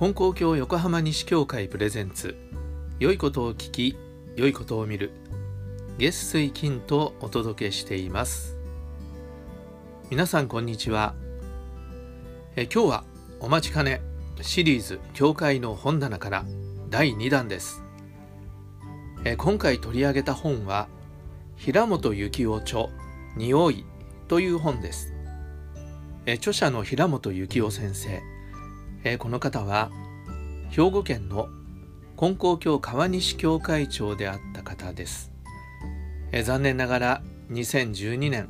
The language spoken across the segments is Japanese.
金光教横浜西教会プレゼンツ。良いことを聞き良いことを見る。月水金とお届けしています。皆さんこんにちは。え今日はお待ちかねシリーズ教会の本棚から第2弾です。え今回取り上げた本は平本幸夫著匂いという本です。え著者の平本幸夫先生。えこの方は兵庫県の金光教川西教会長であった方です。え残念ながら2012年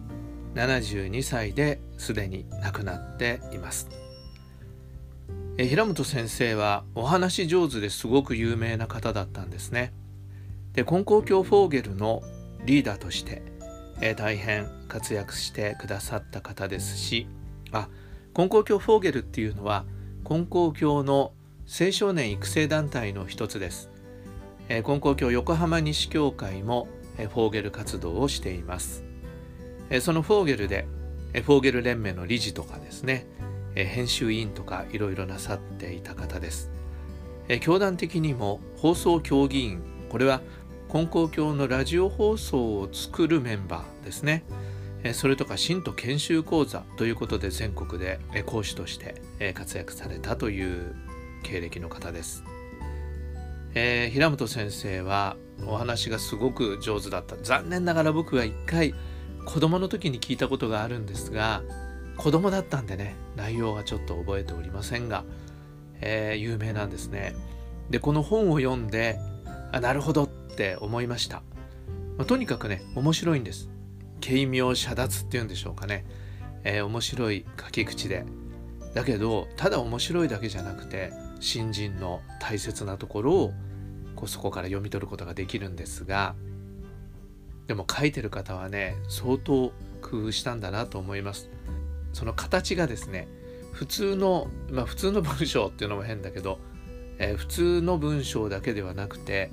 72歳ですでに亡くなっています。え平本先生はお話上手ですごく有名な方だったんですね。で金光教フォーゲルのリーダーとしてえ大変活躍してくださった方ですしあ金光教フォーゲルっていうのは金光教の青少年育成団体の一つです、えー、金光教横浜西教会も、えー、フォーゲル活動をしています、えー、そのフォーゲルで、えー、フォーゲル連盟の理事とかですね、えー、編集委員とかいろいろなさっていた方です、えー、教団的にも放送協議員これは金光教のラジオ放送を作るメンバーですね、それとか信徒研修講座ということで全国で講師として活躍されたという経歴の方です。えー、平本先生はお話がすごく上手だった。残念ながら僕は一回子供の時に聞いたことがあるんですが子供だったんでね内容はちょっと覚えておりませんが、えー、有名なんですね。でこの本を読んであなるほどって思いました、まあ、とにかくね面白いんです。軽妙遮奪っていうんでしょうかね、えー、面白い書き口で。だけどただ面白いだけじゃなくて新人の大切なところをこうそこから読み取ることができるんですがでも書いてる方はね相当工夫したんだなと思います。その形がですね普通のまあ普通の文章っていうのも変だけど、えー、普通の文章だけではなくて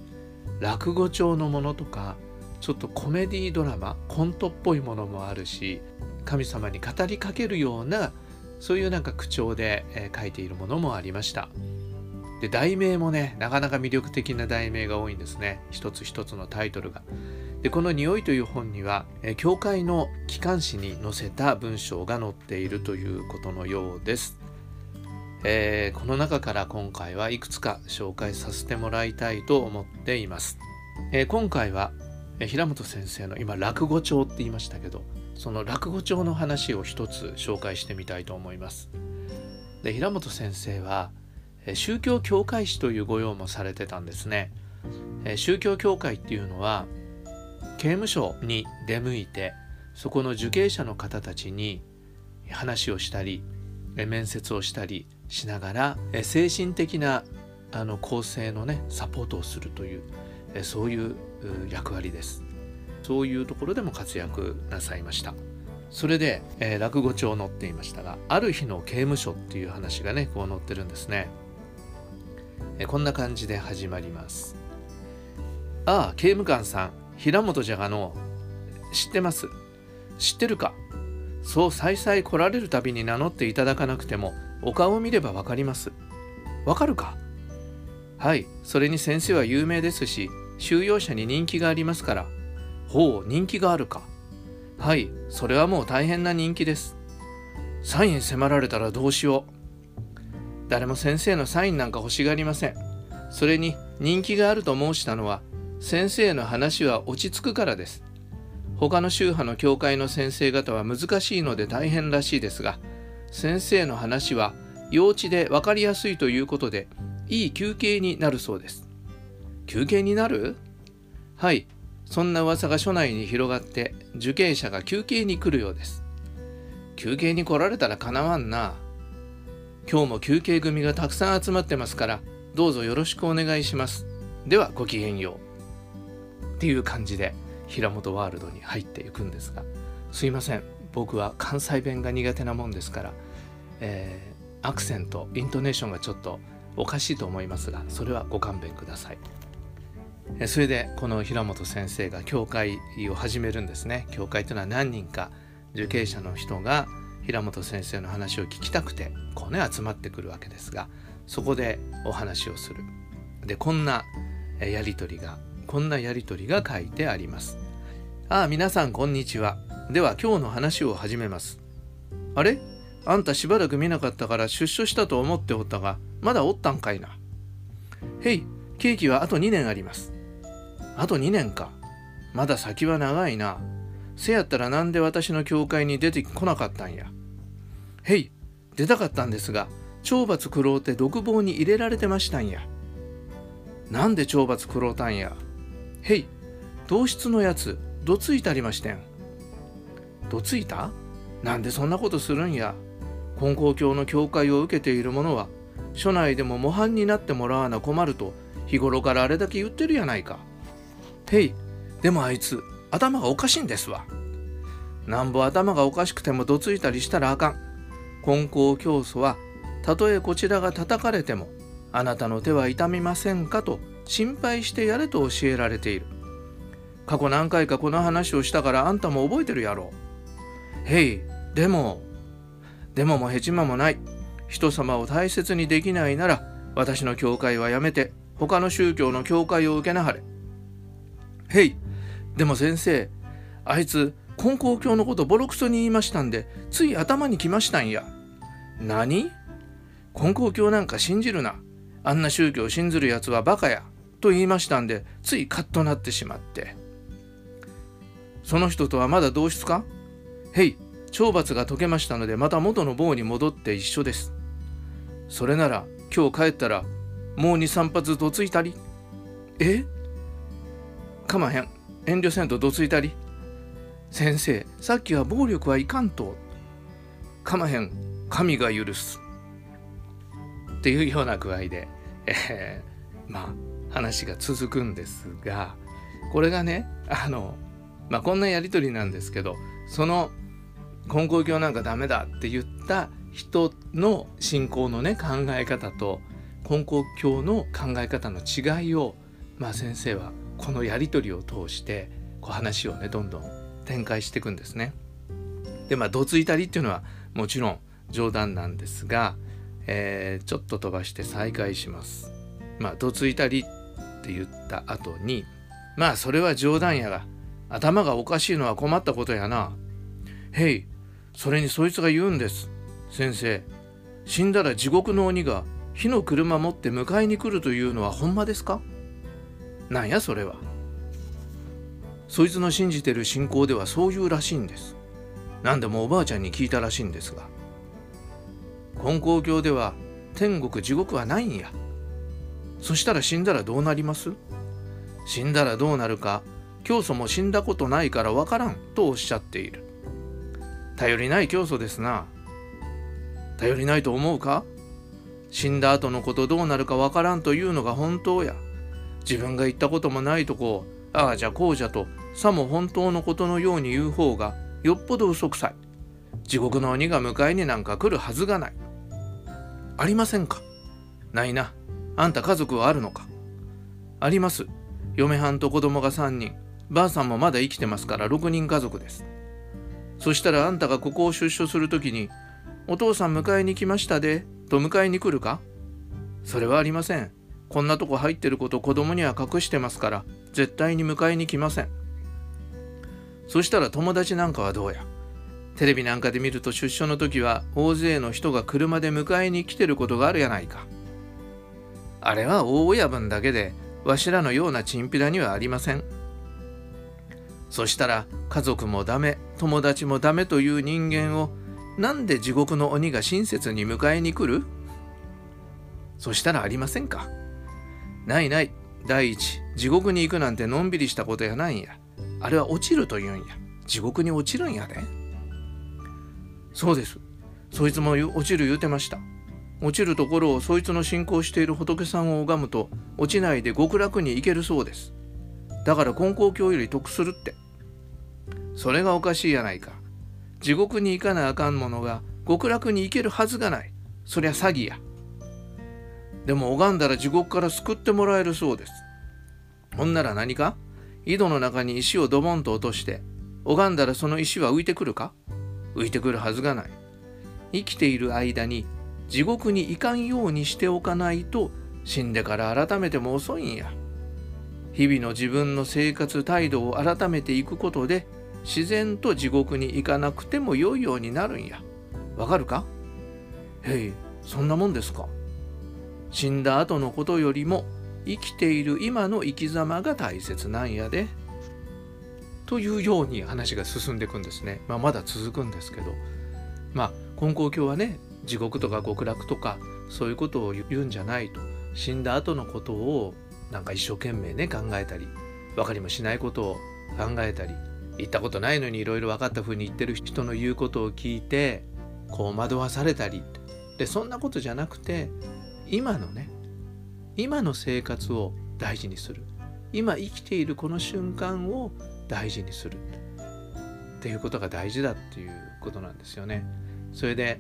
落語調のものとかちょっとコメディドラマコントっぽいものもあるし神様に語りかけるようなそういうなんか口調で、えー、書いているものもありました。で題名もねなかなか魅力的な題名が多いんですね。一つ一つのタイトルが。でこの「匂い」という本には、教会の機関誌に載せた文章が載っているということのようです、えー、この中から今回はいくつか紹介させてもらいたいと思っています、え今回は平本先生の今落語帳って言いましたけどその落語帳の話を一つ紹介してみたいと思います。で平本先生は宗教協会士という御用もされてたんですね。宗教協会っていうのは刑務所に出向いてそこの受刑者の方たちに話をしたり面接をしたりしながら精神的なあの構成のねサポートをするというそういう役割です。そういうところでも活躍なさいましたそれで、えー、落語帳を載っていましたがある日の刑務所っていう話がねこう載ってるんですね、こんな感じで始まりますああ刑務官さん平本じゃがの知ってます？知ってるか？そう再々来られるたびに名乗っていただかなくてもお顔を見ればわかりますわかるか？はいそれに先生は有名ですし収容者に人気がありますからほう、人気があるか。はい、それはもう大変な人気です。サイン迫られたらどうしよう。誰も先生のサインなんか欲しがりません。それに人気があると申したのは、先生の話は落ち着くからです。他の宗派の教会の先生方は難しいので大変らしいですが、先生の話は幼稚で分かりやすいということで、いい休憩になるそうです。休憩になる？はい、そんな噂が署内に広がって受刑者が休憩に来るようです休憩に来られたらかなわんな今日も休憩組がたくさん集まってますからどうぞよろしくお願いします。ではごきげんよう。っていう感じで平本ワールドに入っていくんですがすいません。僕は関西弁が苦手なもんですから、えー、アクセントイントネーションがちょっとおかしいと思いますがそれはご勘弁ください。それでこの平本先生が教会を始めるんですね。教会というのは何人か受刑者の人が平本先生の話を聞きたくてこうね集まってくるわけですがそこでお話をする。でこんなやり取りがこんなやり取りが書いてあります。ああ皆さんこんにちは。では今日の話を始めます。あれ？あんたしばらく見なかったから出所したと思っておったがまだおったんかいな。へいケーキはあと2年あります。あと2年か。まだ先は長いな。せやったらなんで私の教会に出てこなかったんや。へい出たかったんですが懲罰食ろうて独房に入れられてましたんや。なんで懲罰食ろうたんや。へい同室のやつどついたりましてん。どついた？なんでそんなことするんや。金光教の教会を受けている者は署内でも模範になってもらわな困ると日頃からあれだけ言ってるやないか。へいでもあいつ頭がおかしいんですわ。なんぼ頭がおかしくてもどついたりしたらあかん。金光教祖はたとえこちらが叩かれてもあなたの手は痛みませんかと心配してやれと教えられている。過去何回かこの話をしたからあんたも覚えてるやろ。へいでもでももへちまもない。人様を大切にできないなら私の教会はやめて他の宗教の教会を受けなはれ。へいでも先生あいつ金光教のことボロクソに言いましたんでつい頭にきましたんや。何？金光教なんか信じるな。あんな宗教を信ずるやつはバカや。と言いましたんでついカッとなってしまって。その人とはまだ同室か？へい懲罰が解けましたのでまた元の棒に戻って一緒です。それなら今日帰ったらもう23発どついたり。え？かまへん。遠慮せんとどついたり。先生さっきは暴力はいかんと。かまへん。神が許すっていうような具合で、えー、まあ話が続くんですがこれがねあのまあこんなやり取りなんですけどその金光教なんかダメだって言った人の信仰のね考え方と金光教の考え方の違いを、まあ、先生はこのやり取りを通してこう話をねどんどん展開していくんですね。でまあどついたりっていうのはもちろん冗談なんですが、えー、ちょっと飛ばして再開します。まあどついたりって言った後にまあそれは冗談やが頭がおかしいのは困ったことやな。へいそれにそいつが言うんです。先生死んだら地獄の鬼が火の車持って迎えに来るというのはほんまですか？なんやそれは。そいつの信じてる信仰ではそういうらしいんです。何でもおばあちゃんに聞いたらしいんですが。金光教では天国地獄はないんや。そしたら死んだらどうなります？死んだらどうなるか教祖も死んだことないからわからんとおっしゃっている。頼りない教祖ですな。頼りないと思うか？死んだ後のことどうなるかわからんというのが本当や。自分が言ったこともないとこを、ああじゃこうじゃと、さも本当のことのように言う方がよっぽど嘘くさい。地獄の鬼が迎えになんか来るはずがない。ありませんか？ないな。あんた家族はあるのか？あります。嫁はんと子供が3人。ばあさんもまだ生きてますから6人家族です。そしたらあんたがここを出所するときに、お父さん迎えに来ましたで、と迎えに来るか？それはありません。こんなとこ入ってること子供には隠してますから、絶対に迎えに来ません。そしたら友達なんかはどうや？テレビなんかで見ると出所の時は大勢の人が車で迎えに来てることがあるやないか。あれは大親分だけで、わしらのようなチンピラにはありません。そしたら家族もダメ友達もダメという人間をなんで地獄の鬼が親切に迎えに来る？そしたらありませんか。ないない第一地獄に行くなんてのんびりしたことやないんや。あれは落ちると言うんや。地獄に落ちるんやで。そうですそいつも落ちる言うてました落ちるところをそいつの信仰している仏さんを拝むと落ちないで極楽に行けるそうですだから金光教より得するって。それがおかしいやないか。地獄に行かなあかんものが極楽に行けるはずがない。そりゃ詐欺や。でも拝んだら地獄から救ってもらえるそうです。ほんなら何か？井戸の中に石をドボンと落として、拝んだらその石は浮いてくるか？浮いてくるはずがない。生きている間に地獄に行かんようにしておかないと死んでから改めても遅いんや。日々の自分の生活態度を改めていくことで自然と地獄に行かなくても良いようになるんや。わかるか？へいそんなもんですか？死んだ後のことよりも生きている今の生き様が大切なんやで。というように話が進んでいくんですね、まあ、まだ続くんですけど。まあ金光教はね地獄とか極楽とかそういうことを言うんじゃないと死んだ後のことをなんか一生懸命ね考えたり分かりもしないことを考えたり言ったことないのにいろいろ分かったふうに言ってる人の言うことを聞いてこう惑わされたりでそんなことじゃなくて今のね今の生活を大事にする。今生きているこの瞬間を大事にするっていうことが大事だっていうことなんですよね。それで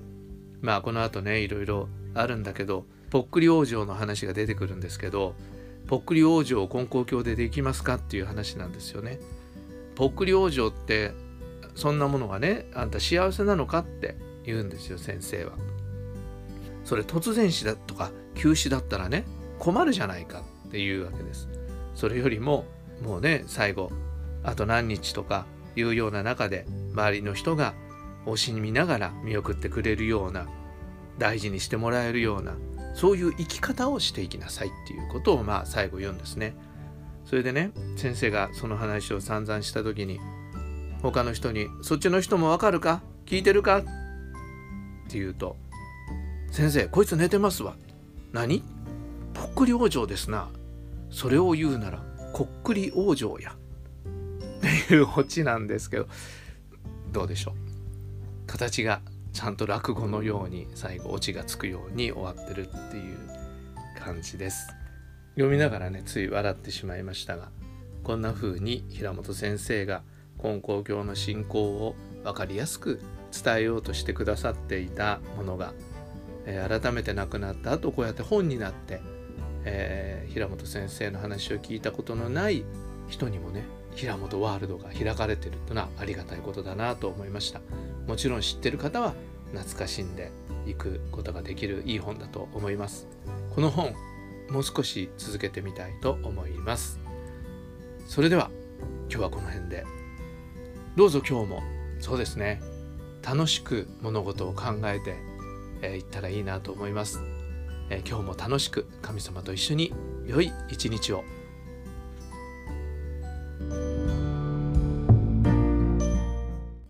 まあこの後ねいろいろあるんだけどぽっくり往生の話が出てくるんですけどぽっくり往生を金光教でできますかっていう話なんですよね。ぽっくり往生ってそんなものがねあんた幸せなのかって言うんですよ先生は。それ突然死だとか急死だったらね困るじゃないかっていうわけです。それよりももうね最後あと何日とかいうような中で周りの人が惜しみながら見送ってくれるような大事にしてもらえるようなそういう生き方をしていきなさいっていうことをまあ最後言うんですね。それでね先生がその話を散々した時に他の人に「そっちの人もわかるか？聞いてるか?」って言うと「先生こいつ寝てますわ」「何？ぽっくり往生ですな」それを言うならこっくり往生や。ていうオチなんですけどどうでしょう？形がちゃんと落語のように最後オチがつくように終わってるっていう感じです。読みながらねつい笑ってしまいましたがこんな風に平本先生が金光教の信仰を分かりやすく伝えようとしてくださっていたものが、えー、改めて亡くなった後こうやって本になって、えー、平本先生の話を聞いたことのない人にもね平本ワールドが開かれてるというのはありがたいことだなと思いました。もちろん知ってる方は懐かしんでいくことができるいい本だと思います。この本もう少し続けてみたいと思います。それでは今日はこの辺で。どうぞ今日もそうですね。楽しく物事を考えてい、えー、ったらいいなと思います、えー、今日も楽しく神様と一緒に良い一日を。